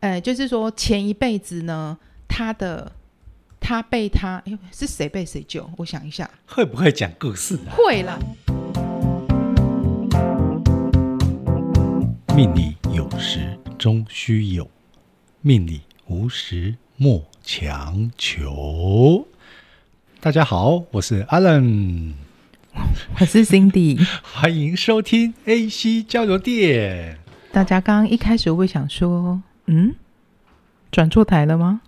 呃，就是说前一辈子呢，他的他被他，哎，是谁被谁救？我想一下，会不会讲故事？啊会啦。命里有时终须有，命里无时莫强求。大家好，我是 Alan，我是 Cindy，欢迎收听 AC 交流电。大家刚刚一开始会想说，嗯，转错台了吗？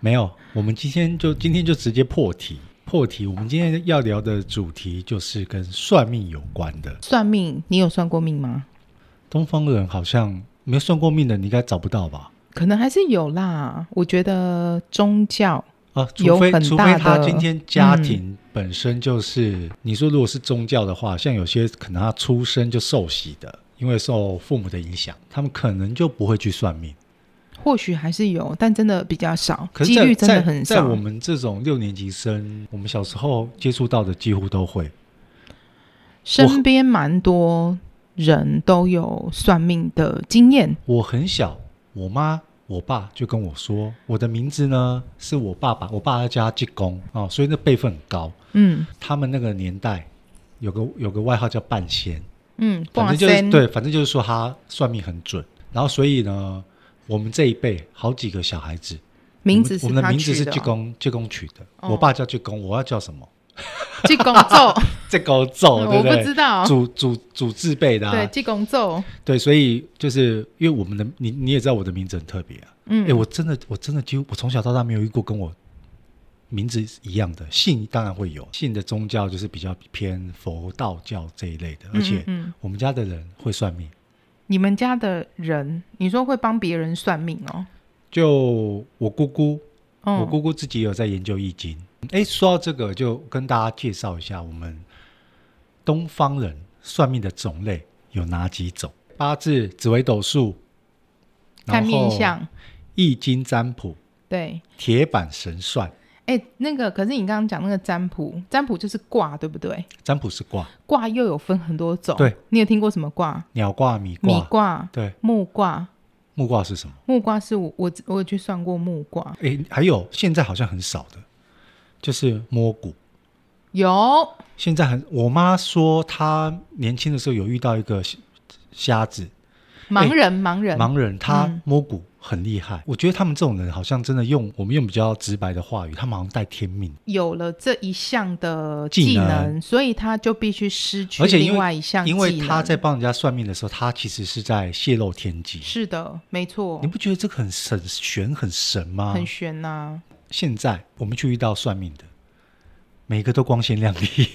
没有，我们今天就今天就直接破题。破题，我们今天要聊的主题就是跟算命有关的。算命，你有算过命吗？东方人好像没算过命的，你应该找不到吧？可能还是有啦。我觉得宗教啊，除非除非他今天家庭本身就是，嗯、你说如果是宗教的话，像有些可能他出生就受洗的。因为受父母的影响，他们可能就不会去算命。或许还是有，但真的比较少，可是几率真的很少。在我们这种六年级生，我们小时候接触到的几乎都会。身边蛮多人都有算命的经验。我很小，我妈我爸就跟我说，我的名字呢是我爸爸，我爸爸叫济公啊，所以那辈分很高。嗯，他们那个年代有个有个外号叫半仙。嗯，反正就是对，反正就是说他算命很准，然后所以呢，我们这一辈好几个小孩子，名字是我们的名字是济公济公取的，我爸叫济公，我要叫什么？济公咒，济公咒，对不对？我不知道，祖祖祖字辈的，对，济公咒，对，所以就是因为我们的你你也知道我的名字很特别啊，嗯，哎，我真的我真的几乎我从小到大没有遇过跟我。名字一样的信当然会有，信的宗教就是比较偏佛道教这一类的，而且我们家的人会算命。你们家的人，你说会帮别人算命哦？就我姑姑，我姑姑自己有在研究易经。哎，说到这个，就跟大家介绍一下我们东方人算命的种类有哪几种：八字、紫微斗数、看面相、易经占卜，对，铁板神算。哎，那个可是你刚刚讲那个占卜，占卜就是卦，对不对？占卜是卦，卦又有分很多种。对，你有听过什么卦？鸟卦、米卦。米卦，对。木卦，木卦是什么？木卦是我我我有去算过木卦。哎，还有现在好像很少的，就是摸骨。有。现在很，我妈说她年轻的时候有遇到一个瞎子，盲人，盲人，盲人，他摸骨。嗯很厉害，我觉得他们这种人好像真的用我们用比较直白的话语，他们好像带天命。有了这一项的技能，所以他就必须失去另外一项技能。因为他在帮人家算命的时候，他其实是在泄露天机。是的，没错。你不觉得这个很神玄很神吗？很玄呐、啊。现在我们去遇到算命的，每个都光鲜亮丽。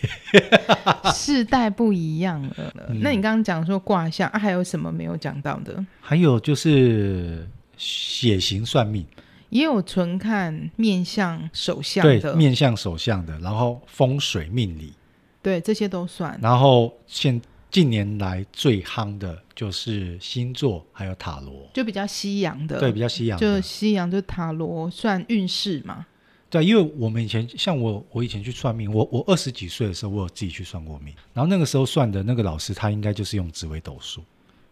世代不一样了。嗯、那你刚刚讲说卦象啊，还有什么没有讲到的？还有就是。血型算命，也有纯看面相手相的，对，面相手相的，然后风水命理，对，这些都算。然后现近年来最夯的就是星座，还有塔罗，就比较西洋的，对，比较西洋的，就西洋就塔罗算运势嘛。对，因为我们以前像我，我以前去算命，我我二十几岁的时候，我有自己去算过命，然后那个时候算的那个老师，他应该就是用紫微斗数，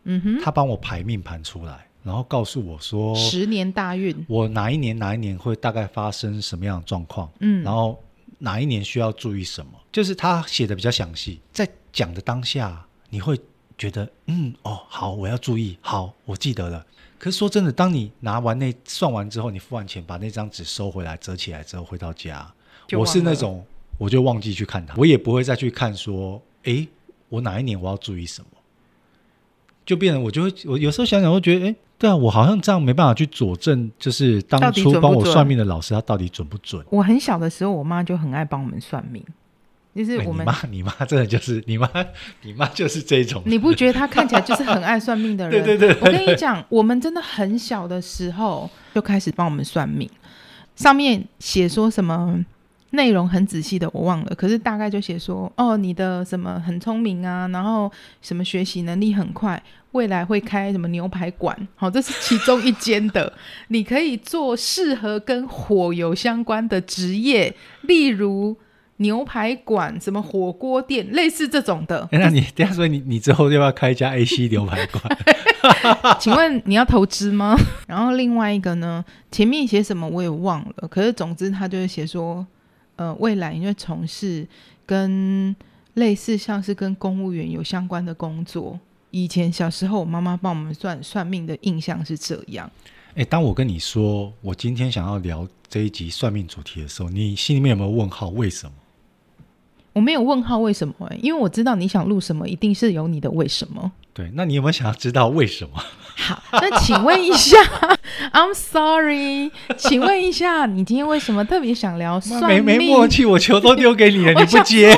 嗯哼，他帮我排命盘出来。然后告诉我说，十年大运，我哪一年哪一年会大概发生什么样的状况？嗯，然后哪一年需要注意什么？就是他写的比较详细，在讲的当下，你会觉得，嗯，哦，好，我要注意，好，我记得了。可是说真的，当你拿完那算完之后，你付完钱，把那张纸收回来，折起来之后回到家，我是那种，我就忘记去看它，我也不会再去看说，诶，我哪一年我要注意什么？就变成我就会，我有时候想想会觉得，哎。对啊，我好像这样没办法去佐证，就是当初帮我算命的老师他到底准不准？我很小的时候，我妈就很爱帮我们算命，就是我们、妈，你妈真的就是你妈，你妈就是这种。你不觉得她看起来就是很爱算命的人？对，对，对对对，我跟你讲，我们真的很小的时候就开始帮我们算命，上面写说什么。内容很仔细的我忘了，可是大概就写说，哦，你的什么很聪明啊，然后什么学习能力很快，未来会开什么牛排馆，好，这是其中一间的。你可以做适合跟火有相关的职业，例如牛排馆、什么火锅店，类似这种的。欸、那你这样说你你之后要不要开一家 AC 牛排馆？请问你要投资吗？然后另外一个呢，前面写什么我也忘了，可是总之他就是写说，呃，未来因为从事跟类似像是跟公务员有相关的工作。以前小时候我妈妈帮我们算算命的印象是这样。哎，当我跟你说我今天想要聊这一集算命主题的时候，你心里面有没有问号？为什么？我没有问号，为什么？哎，因为我知道你想录什么，一定是有你的为什么。对，那你有没有想要知道为什么？好，那请问一下，I'm sorry，请问一下，你今天为什么特别想聊算命？没没默契，我球都丢给你了，你不接。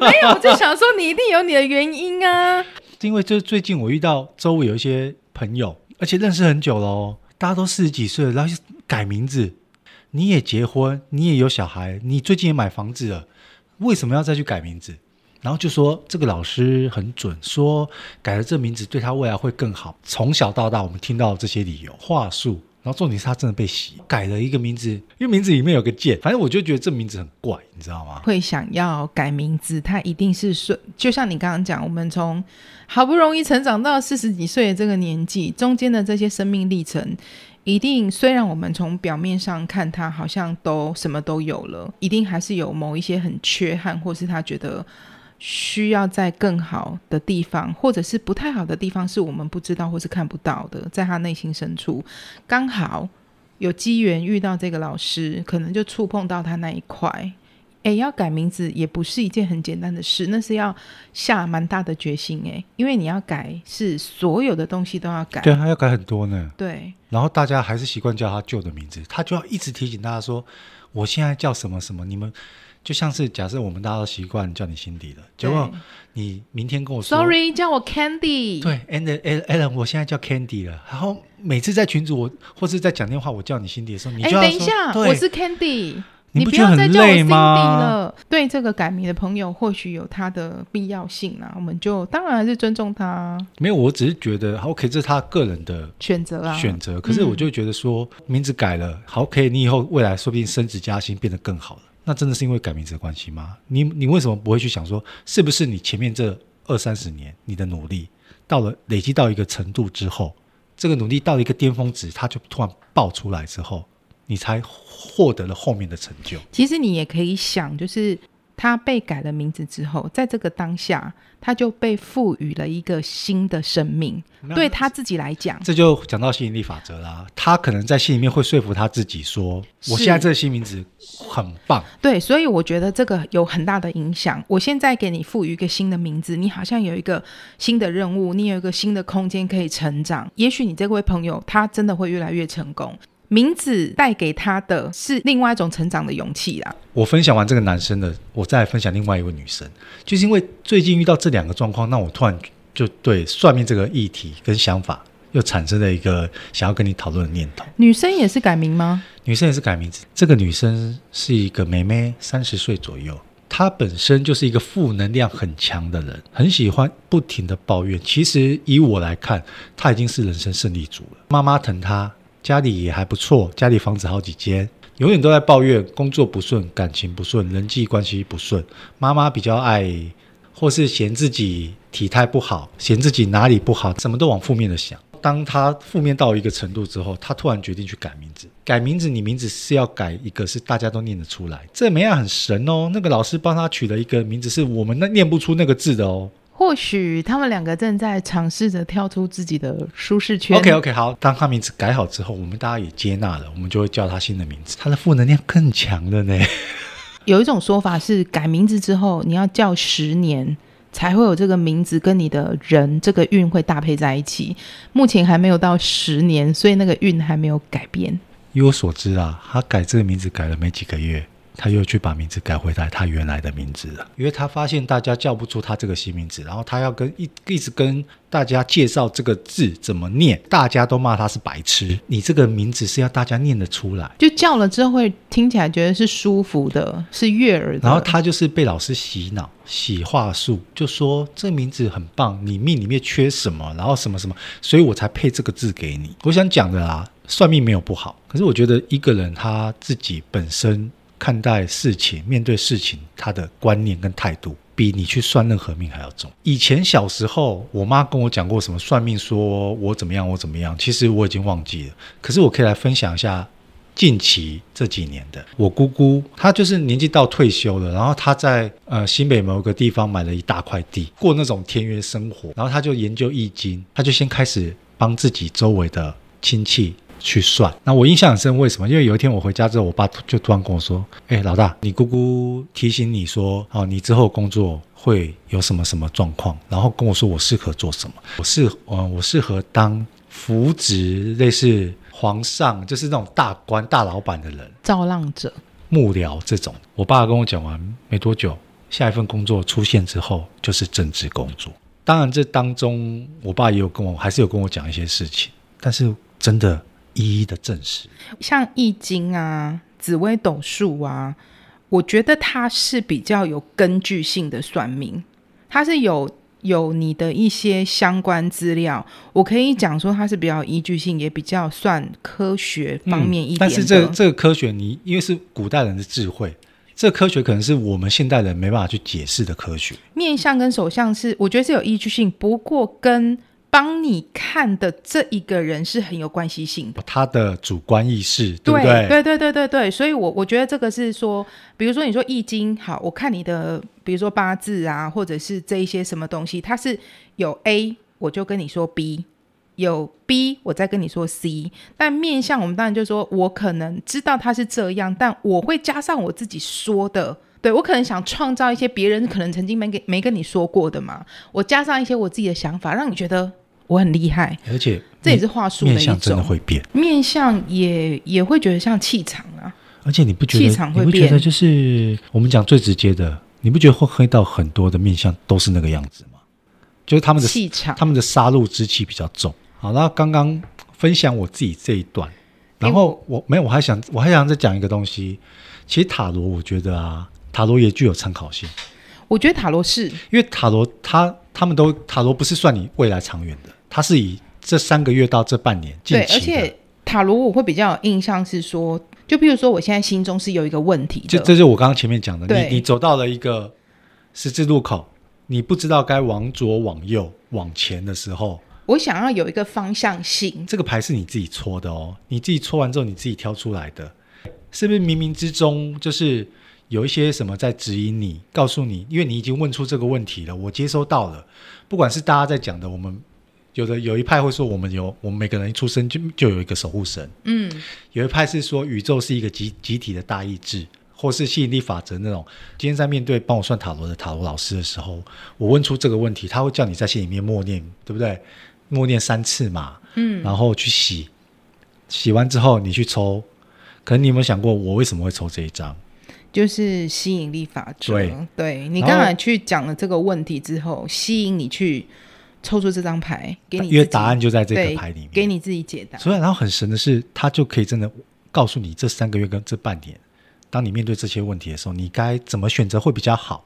没有，我就想说你一定有你的原因啊。因为就最近我遇到周围有一些朋友，而且认识很久了哦，大家都四十几岁了，然后改名字。你也结婚，你也有小孩，你最近也买房子了。为什么要再去改名字？然后就说这个老师很准，说改了这名字对他未来会更好。从小到大，我们听到这些理由话术，然后重点是他真的被洗改了一个名字，因为名字里面有个剑。反正我就觉得这名字很怪，你知道吗？会想要改名字，他一定是顺，就像你刚刚讲，我们从好不容易成长到四十几岁的这个年纪，中间的这些生命历程。一定，虽然我们从表面上看他好像都什么都有了，一定还是有某一些很缺憾，或是他觉得需要在更好的地方，或者是不太好的地方，是我们不知道或是看不到的，在他内心深处，刚好有机缘遇到这个老师，可能就触碰到他那一块。诶，要改名字也不是一件很简单的事，那是要下蛮大的决心诶，因为你要改，是所有的东西都要改，对，还要改很多呢。对，然后大家还是习惯叫他旧的名字，他就要一直提醒大家说，我现在叫什么什么。你们就像是假设我们大家都习惯叫你辛迪了，结果你明天跟我说，Sorry，叫我 Candy。对，And Alan，我现在叫 Candy 了。然后每次在群组我或是在讲电话，我叫你辛迪的时候，你就要说，等一下，我是 Candy。你不要再叫我 Cindy 了。对这个改名的朋友，或许有他的必要性啊，我们就当然还是尊重他。没有，我只是觉得，OK，这是他个人的选择啊，选择。可是我就觉得说，嗯、名字改了，好，OK，你以后未来说不定升职加薪变得更好了。那真的是因为改名字的关系吗？你你为什么不会去想说，是不是你前面这二三十年你的努力，到了累积到一个程度之后，这个努力到了一个巅峰值，它就突然爆出来之后。你才获得了后面的成就。其实你也可以想，就是他被改了名字之后，在这个当下，他就被赋予了一个新的生命。对他自己来讲，这就讲到吸引力法则啦。他可能在心里面会说服他自己说：“我现在这个新名字很棒。”对，所以我觉得这个有很大的影响。我现在给你赋予一个新的名字，你好像有一个新的任务，你有一个新的空间可以成长。也许你这位朋友他真的会越来越成功。名字带给他的是另外一种成长的勇气啦。我分享完这个男生的，我再分享另外一位女生，就是因为最近遇到这两个状况，那我突然就对算命这个议题跟想法又产生了一个想要跟你讨论的念头。女生也是改名吗？女生也是改名字。这个女生是一个妹妹，三十岁左右，她本身就是一个负能量很强的人，很喜欢不停的抱怨。其实以我来看，她已经是人生胜利组了。妈妈疼她。家里也还不错，家里房子好几间，永远都在抱怨工作不顺、感情不顺、人际关系不顺。妈妈比较爱，或是嫌自己体态不好，嫌自己哪里不好，什么都往负面的想。当他负面到一个程度之后，他突然决定去改名字。改名字，你名字是要改一个是大家都念得出来，这没样很神哦。那个老师帮他取了一个名字，是我们那念不出那个字的哦。或许他们两个正在尝试着跳出自己的舒适圈。OK OK，好，当他名字改好之后，我们大家也接纳了，我们就会叫他新的名字。他的负能量更强了呢。有一种说法是，改名字之后，你要叫十年才会有这个名字跟你的人这个运会搭配在一起。目前还没有到十年，所以那个运还没有改变。以我所知啊，他改这个名字改了没几个月。他又去把名字改回来他原来的名字了，因为他发现大家叫不出他这个新名字，然后他要跟一一直跟大家介绍这个字怎么念，大家都骂他是白痴。你这个名字是要大家念得出来，就叫了之后会听起来觉得是舒服的，是悦耳的。然后他就是被老师洗脑、洗话术，就说这名字很棒，你命里面缺什么，然后什么什么，所以我才配这个字给你。我想讲的啊，算命没有不好，可是我觉得一个人他自己本身。看待事情、面对事情他的观念跟态度，比你去算任何命还要重。以前小时候，我妈跟我讲过什么算命，说我怎么样，我怎么样，其实我已经忘记了。可是我可以来分享一下。近期这几年的，我姑姑她就是年纪到退休了，然后她在呃新北某个地方买了一大块地，过那种田园生活，然后她就研究易经，她就先开始帮自己周围的亲戚去算。那我印象很深，为什么？因为有一天我回家之后，我爸就突然跟我说：“哎，老大，你姑姑提醒你说，哦，你之后工作会有什么什么状况，然后跟我说我适合做什么，我适嗯、呃，我适合当扶植类似。”皇上就是那种大官、大老板的人，造浪者、幕僚这种。我爸跟我讲完没多久，下一份工作出现之后就是政治工作。当然，这当中我爸也有跟我，还是有跟我讲一些事情，但是真的一一的证实。像易经啊、紫微斗数啊，我觉得它是比较有根据性的算命，它是有。有你的一些相关资料，我可以讲说它是比较依据性，也比较算科学方面一点。嗯，但是这个、这个科学，你因为是古代人的智慧，这个科学可能是我们现代人没办法去解释的科学。面相跟手相是，我觉得是有依据性，不过跟。帮你看的这一个人是很有关系性的，他的主观意识，对不对？对对对对对，所以我我觉得这个是说，比如说你说易经，好，我看你的，比如说八字啊，或者是这一些什么东西，它是有 A，我就跟你说 B，有 B，我再跟你说 C。但面相，我们当然就说我可能知道他是这样，但我会加上我自己说的，对，我可能想创造一些别人可能曾经没给没跟你说过的嘛，我加上一些我自己的想法，让你觉得。我很厉害，而且这也是话术的一种。面相真的会变，面相也也会觉得像气场啊。而且你不觉得？气场会变。你不觉得就是我们讲最直接的，你不觉得会黑到很多的面相都是那个样子吗？就是他们的气场，他们的杀戮之气比较重。好，那刚刚分享我自己这一段，然后我没有，我还想我还想再讲一个东西。其实塔罗，我觉得啊，塔罗也具有参考性。我觉得塔罗是因为塔罗，他他们都塔罗不是算你未来长远的。它是以这三个月到这半年近期的。对，而且塔罗我会比较有印象是说，就比如说我现在心中是有一个问题，就这就是我刚刚前面讲的，你你走到了一个十字路口，你不知道该往左往右往前的时候，我想要有一个方向性。这个牌是你自己搓的哦，你自己搓完之后你自己挑出来的，是不是冥冥之中就是有一些什么在指引你，告诉你，因为你已经问出这个问题了，我接收到了，不管是大家在讲的，我们。有的有一派会说，我们有我们每个人一出生就就有一个守护神。嗯，有一派是说宇宙是一个集集体的大意志，或是吸引力法则那种。今天在面对帮我算塔罗的塔罗老师的时候，我问出这个问题，他会叫你在心里面默念，对不对？默念三次嘛。嗯，然后去洗，洗完之后你去抽。可能你有没有想过，我为什么会抽这一张？就是吸引力法则。对，对你刚才去讲了这个问题之后，吸引你去。抽出这张牌给你，因为答案就在这个牌里面，给你自己解答。所以，然后很神的是，他就可以真的告诉你，这三个月跟这半年，当你面对这些问题的时候，你该怎么选择会比较好？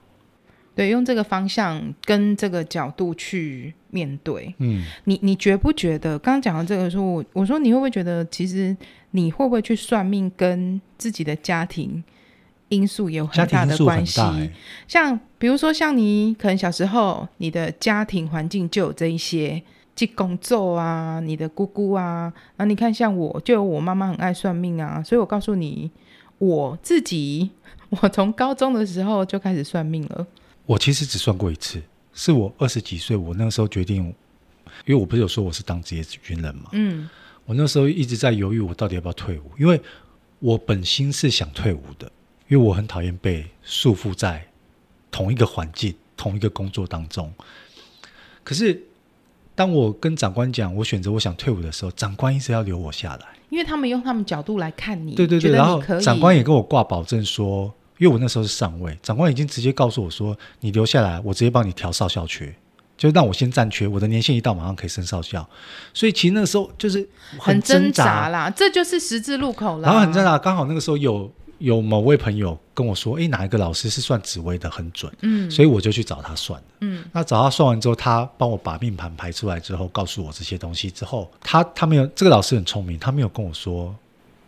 对，用这个方向跟这个角度去面对。嗯，你你觉不觉得？刚刚讲到这个时候，我我说你会不会觉得，其实你会不会去算命，跟自己的家庭？因素也有很大的关系，欸、像比如说，像你可能小时候，你的家庭环境就有这一些，即工作啊，你的姑姑啊，然后你看像我，就有我妈妈很爱算命啊，所以我告诉你，我自己，我从高中的时候就开始算命了。我其实只算过一次，是我二十几岁，我那个时候决定，因为我不是有说我是当职业军人嘛，嗯，我那时候一直在犹豫，我到底要不要退伍，因为我本心是想退伍的。因为我很讨厌被束缚在同一个环境、同一个工作当中。可是，当我跟长官讲我选择我想退伍的时候，长官一直要留我下来，因为他们用他们角度来看你。对对对，然后长官也跟我挂保证说，因为我那时候是上尉，长官已经直接告诉我说，你留下来，我直接帮你调少校缺，就让我先暂缺，我的年限一到，马上可以升少校。所以其实那个时候就是很挣扎，很挣扎啦，这就是十字路口了。然后很挣扎，刚好那个时候有。有某位朋友跟我说：“诶，哪一个老师是算紫微的很准？”嗯，所以我就去找他算。嗯，那找他算完之后，他帮我把命盘排出来之后，告诉我这些东西之后，他他没有这个老师很聪明，他没有跟我说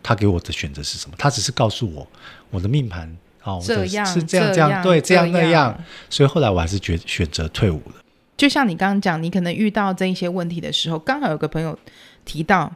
他给我的选择是什么？他只是告诉我我的命盘哦，这样是这样这样，对，这样那样。所以后来我还是决选择退伍了。就像你刚刚讲，你可能遇到这一些问题的时候，刚好有个朋友提到，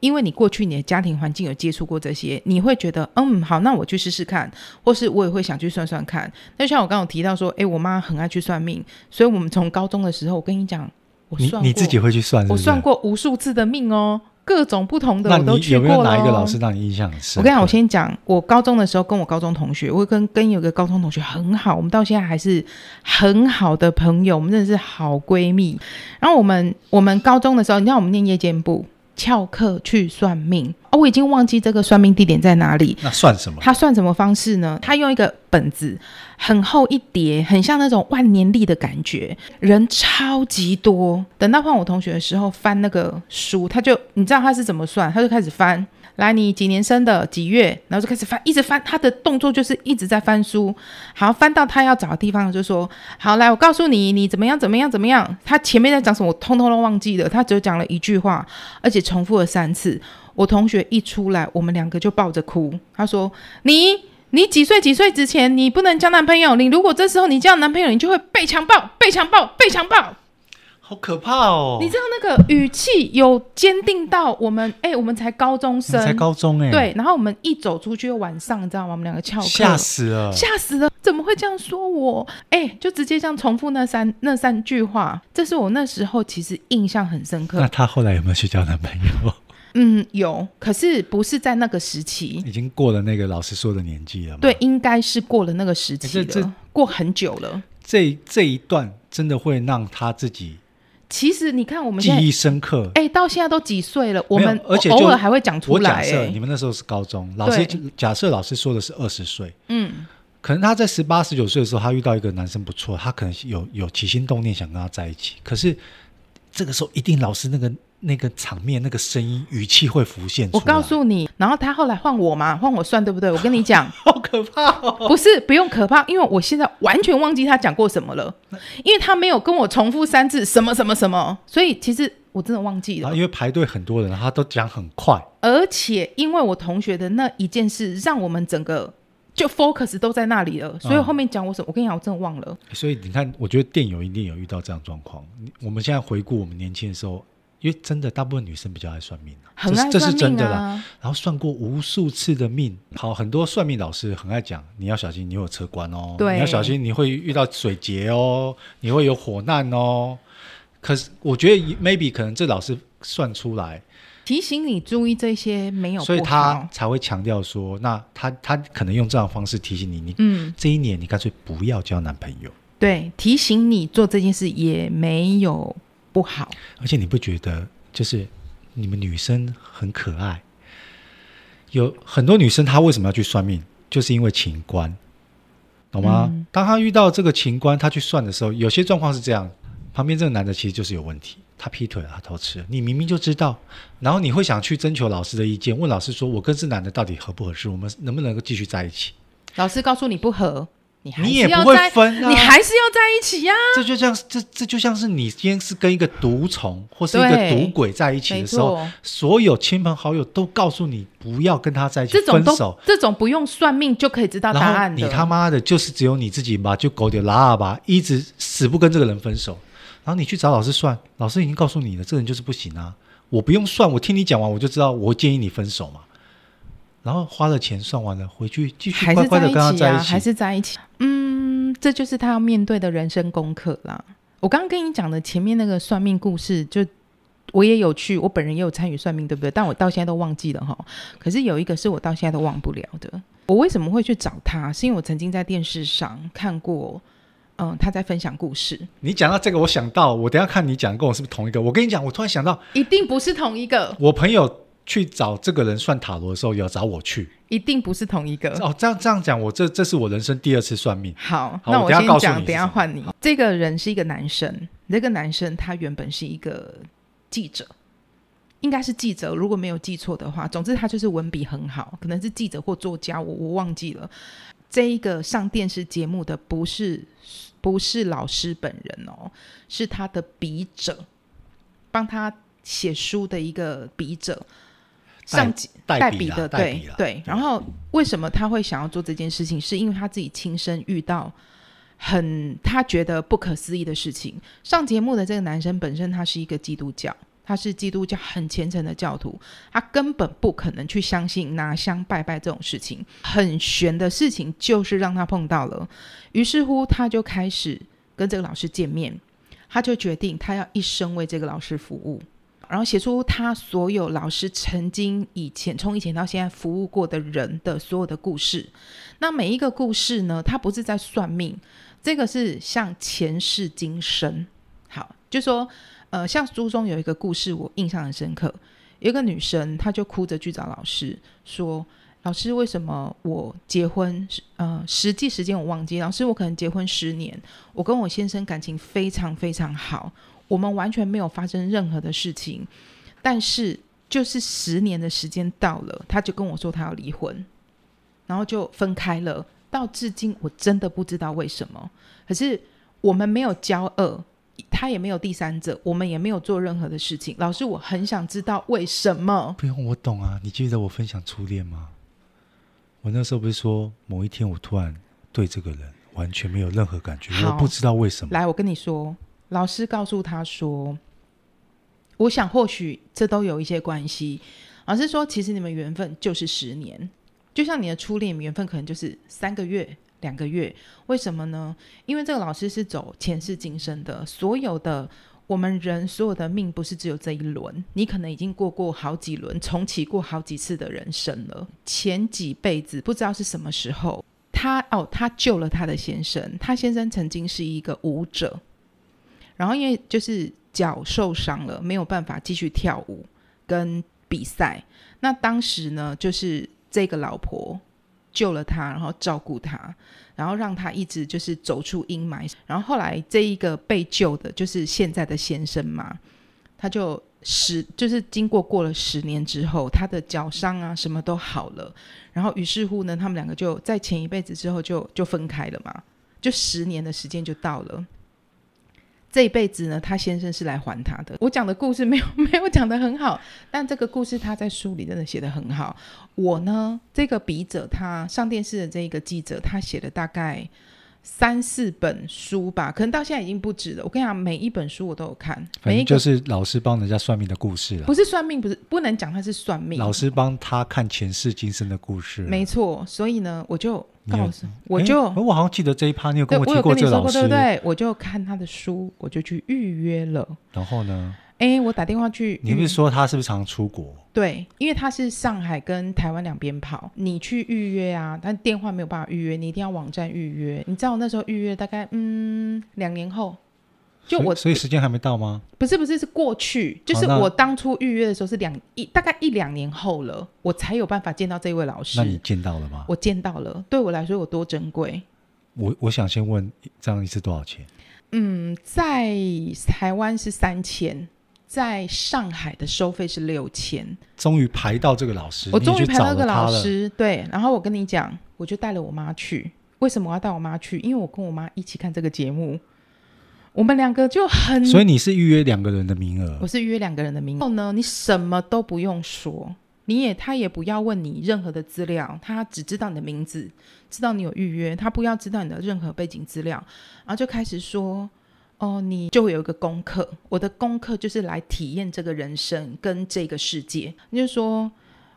因为你过去你的家庭环境有接触过这些，你会觉得嗯好，那我去试试看，或是我也会想去算算看。那像我刚刚有提到说，哎，我妈很爱去算命，所以我们从高中的时候，我跟你讲，我算过你，你自己会去算是是？我算过无数次的命哦。各种不同的我都去过了。有没有哪一个老师让你印象很深？我跟你讲，我先讲，我高中的时候跟我高中同学，我跟跟有个高中同学很好，我们到现在还是很好的朋友，我们真的是好闺蜜。然后我们我们高中的时候，你知道我们念夜间部。翘课去算命哦，我已经忘记这个算命地点在哪里。那算什么？他算什么方式呢？他用一个本子，很厚一叠，很像那种万年历的感觉，人超级多。等到换我同学的时候，翻那个书，他就你知道他是怎么算？他就开始翻。来，你几年生的几月？然后就开始翻，一直翻。他的动作就是一直在翻书。好，翻到他要找的地方，就说：“好，来，我告诉你，你怎么样，怎么样，怎么样。”他前面在讲什么，我通通都忘记了。他只有讲了一句话，而且重复了三次。我同学一出来，我们两个就抱着哭。他说：“你，你几岁？几岁之前你不能交男朋友？你如果这时候你交男朋友，你就会被强暴，被强暴，被强暴。”好可怕哦！你知道那个语气有坚定到我们哎、欸，我们才高中生，才高中哎、欸，对。然后我们一走出去，晚上你知道吗？我们两个翘课，吓死了，吓死了！怎么会这样说我？哎、欸，就直接这样重复那三那三句话。这是我那时候其实印象很深刻。那他后来有没有去交男朋友？嗯，有，可是不是在那个时期，已经过了那个老师说的年纪了吗？对，应该是过了那个时期了，欸、这这过很久了。这这一段真的会让他自己。其实你看，我们记忆深刻。哎，到现在都几岁了？我们而且偶尔还会讲出来。我假设你们那时候是高中，老师假设老师说的是二十岁，嗯，可能他在十八十九岁的时候，他遇到一个男生不错，他可能有有起心动念想跟他在一起，可是这个时候一定老师那个。那个场面、那个声音、语气会浮现出来。我告诉你，然后他后来换我嘛，换我算对不对？我跟你讲，好可怕哦！不是，不用可怕，因为我现在完全忘记他讲过什么了，因为他没有跟我重复三次什么什么什么，所以其实我真的忘记了。因为排队很多人，他都讲很快，而且因为我同学的那一件事，让我们整个就 focus 都在那里了，所以后面讲我什么，我跟你讲，我真的忘了。所以你看，我觉得电友一定有遇到这样状况。我们现在回顾我们年轻的时候。因为真的，大部分女生比较爱算命，很爱算命啊，这是真的啦。然后算过无数次的命，好，很多算命老师很爱讲，你要小心，你有车关哦，对，你要小心，你会遇到水劫哦，你会有火难哦。可是我觉得 maybe 可能这老师算出来提醒你注意这些没有，所以他才会强调说，那他他可能用这样的方式提醒你，你嗯，这一年你干脆不要交男朋友，对，提醒你做这件事也没有。不好，而且你不觉得就是你们女生很可爱？有很多女生她为什么要去算命？就是因为情关，懂吗？嗯、当她遇到这个情关，她去算的时候，有些状况是这样：旁边这个男的其实就是有问题，他劈腿了，他偷吃了，你明明就知道，然后你会想去征求老师的意见，问老师说：“我跟这男的到底合不合适？我们能不能够继续在一起？”老师告诉你不合。你也不会分啊，你还是要在一起呀。这就像这这就像是你今天是跟一个毒虫或是一个赌鬼在一起的时候，所有亲朋好友都告诉你不要跟他在一起，分手。这种不用算命就可以知道答案。你他妈的，就是只有你自己嘛就狗点拉喇叭，一直死不跟这个人分手。然后你去找老师算，老师已经告诉你了，这个人就是不行啊。我不用算，我听你讲完我就知道，我建议你分手嘛。然后花了钱算完了，回去继续乖乖的跟他在一起，还是在一起。嗯，这就是他要面对的人生功课啦。我刚刚跟你讲的前面那个算命故事，就我也有去，我本人也有参与算命，对不对？但我到现在都忘记了哈。可是有一个是我到现在都忘不了的。我为什么会去找他？是因为我曾经在电视上看过，嗯，他在分享故事。你讲到这个，我想到，我等一下看你讲跟我是不是同一个？我跟你讲，我突然想到，一定不是同一个。我朋友。去找这个人算塔罗的时候，也要找我去，一定不是同一个哦。这样这样讲，我这这是我人生第二次算命。好，好那我先讲，等一下换你。这个人是一个男生，这个男生他原本是一个记者，应该是记者，如果没有记错的话。总之他就是文笔很好，可能是记者或作家，我我忘记了。这一个上电视节目的不是不是老师本人哦，是他的笔者，帮他写书的一个笔者。上代笔的，对对，对。然后为什么他会想要做这件事情？是因为他自己亲身遇到很他觉得不可思议的事情。上节目的这个男生本身他是一个基督教，他是基督教很虔诚的教徒，他根本不可能去相信拿香拜拜这种事情，很玄的事情，就是让他碰到了。于是乎，他就开始跟这个老师见面，他就决定他要一生为这个老师服务。然后写出他所有老师曾经以前从以前到现在服务过的人的所有的故事。那每一个故事呢，他不是在算命，这个是像前世今生。好，就说呃，像书中有一个故事，我印象很深刻。有一个女生，她就哭着去找老师说：“老师，为什么我结婚？呃，实际时间我忘记。老师，我可能结婚十年，我跟我先生感情非常非常好。”我们完全没有发生任何的事情，但是就是十年的时间到了，他就跟我说他要离婚，然后就分开了。到至今我真的不知道为什么。可是我们没有交恶，他也没有第三者，我们也没有做任何的事情。老师，我很想知道为什么。不用，我懂啊。你记得我分享初恋吗？我那时候不是说某一天我突然对这个人完全没有任何感觉，我不知道为什么。来，我跟你说。老师告诉他说：“我想或许这都有一些关系。”老师说：“其实你们缘分就是十年，就像你的初恋缘分可能就是三个月、两个月。为什么呢？因为这个老师是走前世今生的，所有的我们人所有的命不是只有这一轮，你可能已经过过好几轮，重启过好几次的人生了。前几辈子不知道是什么时候，他哦，他救了他的先生，他先生曾经是一个舞者。”然后因为就是脚受伤了，没有办法继续跳舞跟比赛。那当时呢，就是这个老婆救了他，然后照顾他，然后让他一直就是走出阴霾。然后后来这一个被救的，就是现在的先生嘛，他就十就是经过过了十年之后，他的脚伤啊什么都好了。然后于是乎呢，他们两个就在前一辈子之后就就分开了嘛，就十年的时间就到了。这一辈子呢，他先生是来还他的。我讲的故事没有 没有讲得很好，但这个故事他在书里真的写得很好。我呢，这个笔者他上电视的这一个记者，他写的大概三四本书吧，可能到现在已经不止了。我跟你讲，每一本书我都有看，每一个就是老师帮人家算命的故事了。不是算命，不是不能讲他是算命，老师帮他看前世今生的故事。没错，所以呢，我就。告诉我就，我好像记得这一趴，你有跟我提过这个老师，对不对？我就看他的书，我就去预约了。然后呢？哎，我打电话去。你不是说他是不是常出国？对，因为他是上海跟台湾两边跑，你去预约啊，但电话没有办法预约，你一定要网站预约。你知道我那时候预约大概嗯两年后。就我，所以时间还没到吗？不是不是，是过去，就是我当初预约的时候是两一大概一两年后了，我才有办法见到这位老师。那你见到了吗？我见到了，对我来说有多珍贵？我我想先问，这样一次多少钱？嗯，在台湾是三千，在上海的收费是六千。终于排到这个老师，我终于排到这个老师，对。然后我跟你讲，我就带了我妈去。为什么我要带我妈去？因为我跟我妈一起看这个节目。我们两个就很，所以你是预约两个人的名额，我是预约两个人的名额。然后呢，你什么都不用说，你也他也不要问你任何的资料，他只知道你的名字，知道你有预约，他不要知道你的任何背景资料，然后就开始说，哦，你就会有一个功课，我的功课就是来体验这个人生跟这个世界。你就说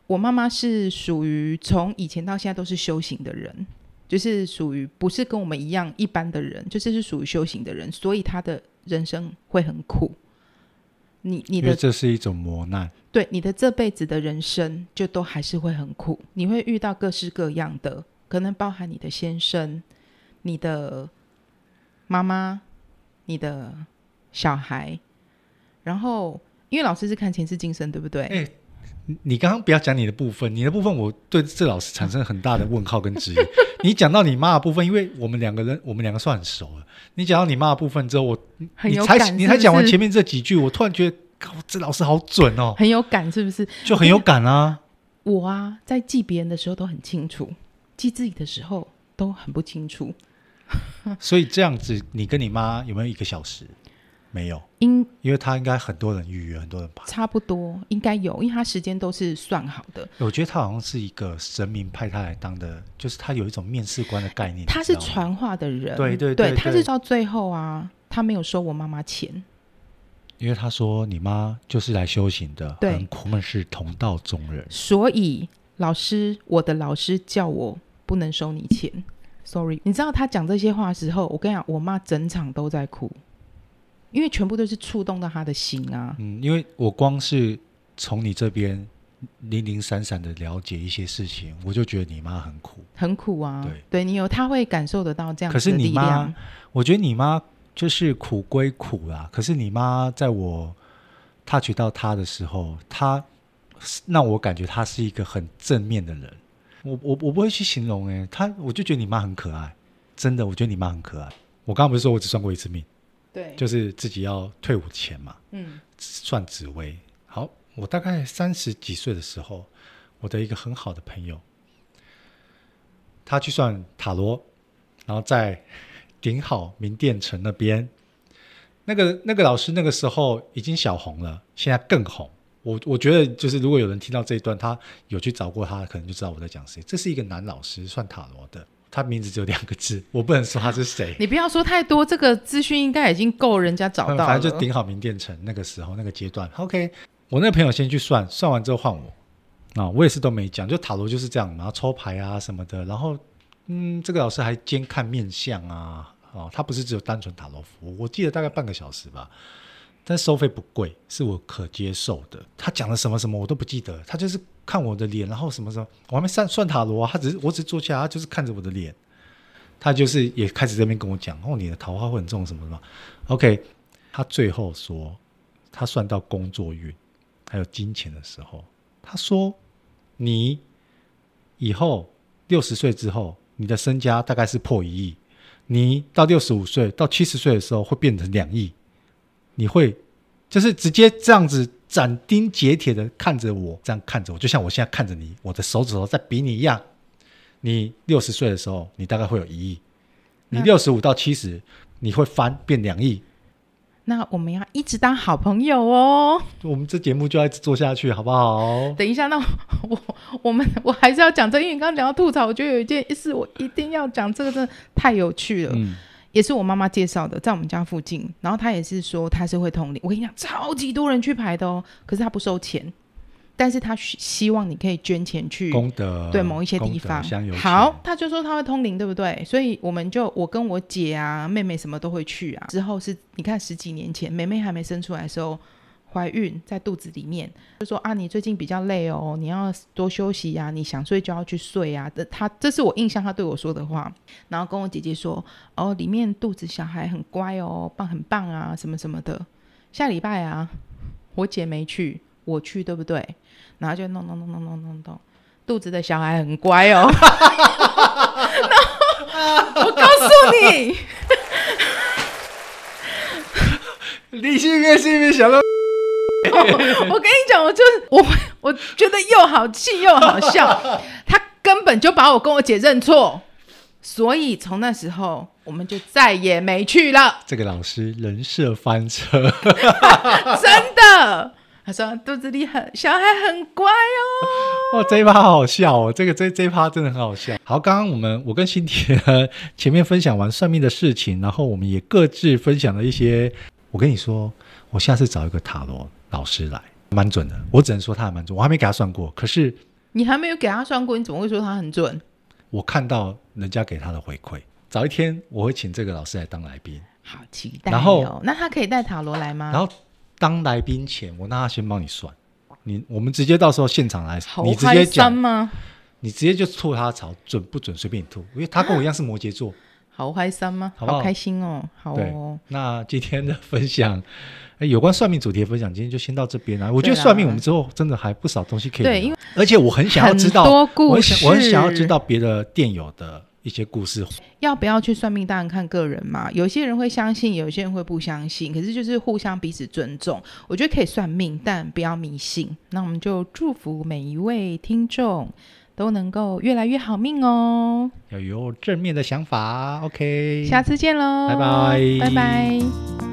我妈妈是属于从以前到现在都是修行的人。就是属于不是跟我们一样一般的人，就是是属于修行的人，所以她的人生会很苦。你你的这是一种磨难，对你的这辈子的人生就都还是会很苦，你会遇到各式各样的，可能包含你的先生、你的妈妈、你的小孩，然后因为老师是看前世今生，对不对？欸你刚刚不要讲你的部分，你的部分我对这老师产生很大的问号跟质疑。你讲到你妈的部分，因为我们两个人，我们两个算很熟了。你讲到你妈的部分之后，我？你才你才讲完前面这几句，我突然觉得，靠，这老师好准哦，很有感，是不是？就很有感啊。我啊，在记别人的时候都很清楚，记自己的时候都很不清楚。所以这样子，你跟你妈有没有一个小时？没有，因因为他应该很多人预约，很多人排，差不多应该有，因为他时间都是算好的。我觉得他好像是一个神明派他来当的，就是他有一种面试官的概念。他是传话的人，对对对，对，他是到最后啊，他没有收我妈妈钱，因为他说你妈就是来修行的，对，很苦闷是同道中人，所以老师，我的老师叫我不能收你钱，sorry。你知道他讲这些话的时候，我跟你讲，我妈整场都在哭。因为全部都是触动到他的心啊！嗯，因为我光是从你这边零零散散的了解一些事情，我就觉得你妈很苦，很苦啊！对，对你有他会感受得到这样的。可是你妈，我觉得你妈就是苦归苦啦。可是你妈在我 touch 到她的时候，她让我感觉她是一个很正面的人。我我我不会去形容哎，他我就觉得你妈很可爱，真的，我觉得你妈很可爱。我刚刚不是说我只算过一次命？对，就是自己要退伍前嘛，嗯，算紫薇。好，我大概三十几岁的时候，我的一个很好的朋友，他去算塔罗，然后在 顶好名店城那边，那个那个老师那个时候已经小红了，现在更红。我我觉得就是如果有人听到这一段，他有去找过他，可能就知道我在讲谁。这是一个男老师，算塔罗的。他名字只有两个字，我不能说他是谁。你不要说太多，这个资讯应该已经够人家找到了。反正就顶好名店城那个时候那个阶段。OK，我那个朋友先去算，算完之后换我啊，我也是都没讲，就塔罗就是这样，然后抽牌啊什么的。然后嗯，这个老师还兼看面相啊，哦，他不是只有单纯塔罗服务，我记得大概半个小时吧。但收费不贵，是我可接受的。他讲了什么什么我都不记得，他就是看我的脸，然后什么什么，我还没算算塔罗啊。他只是我只是坐下，他就是看着我的脸，他就是也开始这边跟我讲哦，你的桃花会很重什么什么。OK，他最后说他算到工作运还有金钱的时候，他说你以后六十岁之后，你的身家大概是破一亿，你到六十五岁到七十岁的时候会变成两亿。你会就是直接这样子斩钉截铁的看着我，这样看着我，就像我现在看着你，我的手指头在比你一样。你六十岁的时候，你大概会有一亿；你六十五到七十，你会翻变两亿。那我们要一直当好朋友哦。我们这节目就要一直做下去，好不好？等一下，那我 我们我还是要讲这个，因为你刚刚讲到吐槽，我觉得有一件事我一定要讲，这个真的太有趣了。嗯。也是我妈妈介绍的，在我们家附近。然后她也是说她是会通灵。我跟你讲，超级多人去排的哦。可是她不收钱，但是她希望你可以捐钱去功德，对某一些地方。好，她就说她会通灵，对不对？所以我们就我跟我姐啊、妹妹什么都会去啊。之后是你看十几年前，妹妹还没生出来的时候。怀孕在肚子里面，就说啊，你最近比较累哦，你要多休息呀，你想睡就要去睡啊。这他这是我印象他对我说的话，然后跟我姐姐说哦，里面肚子小孩很乖哦，棒很棒啊，什么什么的。下礼拜啊，我姐没去，我去对不对？然后就弄弄弄弄弄弄弄，肚子的小孩很乖哦。我告诉你，你信不信？想到。哦、我跟你讲，我就是我，我觉得又好气又好笑。他根本就把我跟我姐认错，所以从那时候我们就再也没去了。这个老师人设翻车，真的。他说肚子里很小孩很乖哦。哦，这一趴好好笑哦，这个这这一趴真的很好笑。好，刚刚我们我跟新田前面分享完算命的事情，然后我们也各自分享了一些。我跟你说，我下次找一个塔罗。老师来蛮准的，我只能说他还蛮准。我还没给他算过，可是你还没有给他算过，你怎么会说他很准？我看到人家给他的回馈，早一天我会请这个老师来当来宾，好期待。然后，那他可以带塔罗来吗？然后当来宾前，我让他先帮你算，你我们直接到时候现场来，你直接讲吗？你直接就吐他槽，准不准随便你吐，因为他跟我一样是摩羯座。好开心吗？好，好开心哦！好哦。那今天的分享。哎，有关算命主题的分享，今天就先到这边啊。我觉得算命，我们之后真的还不少东西可以聊。对，因为而且我很想要知道，我很想我很想要知道别的店友的一些故事。要不要去算命？当然看个人嘛。有些人会相信，有些人会不相信。可是就是互相彼此尊重。我觉得可以算命，但不要迷信。那我们就祝福每一位听众都能够越来越好命哦。要有正面的想法。OK，下次见喽，拜拜，拜拜。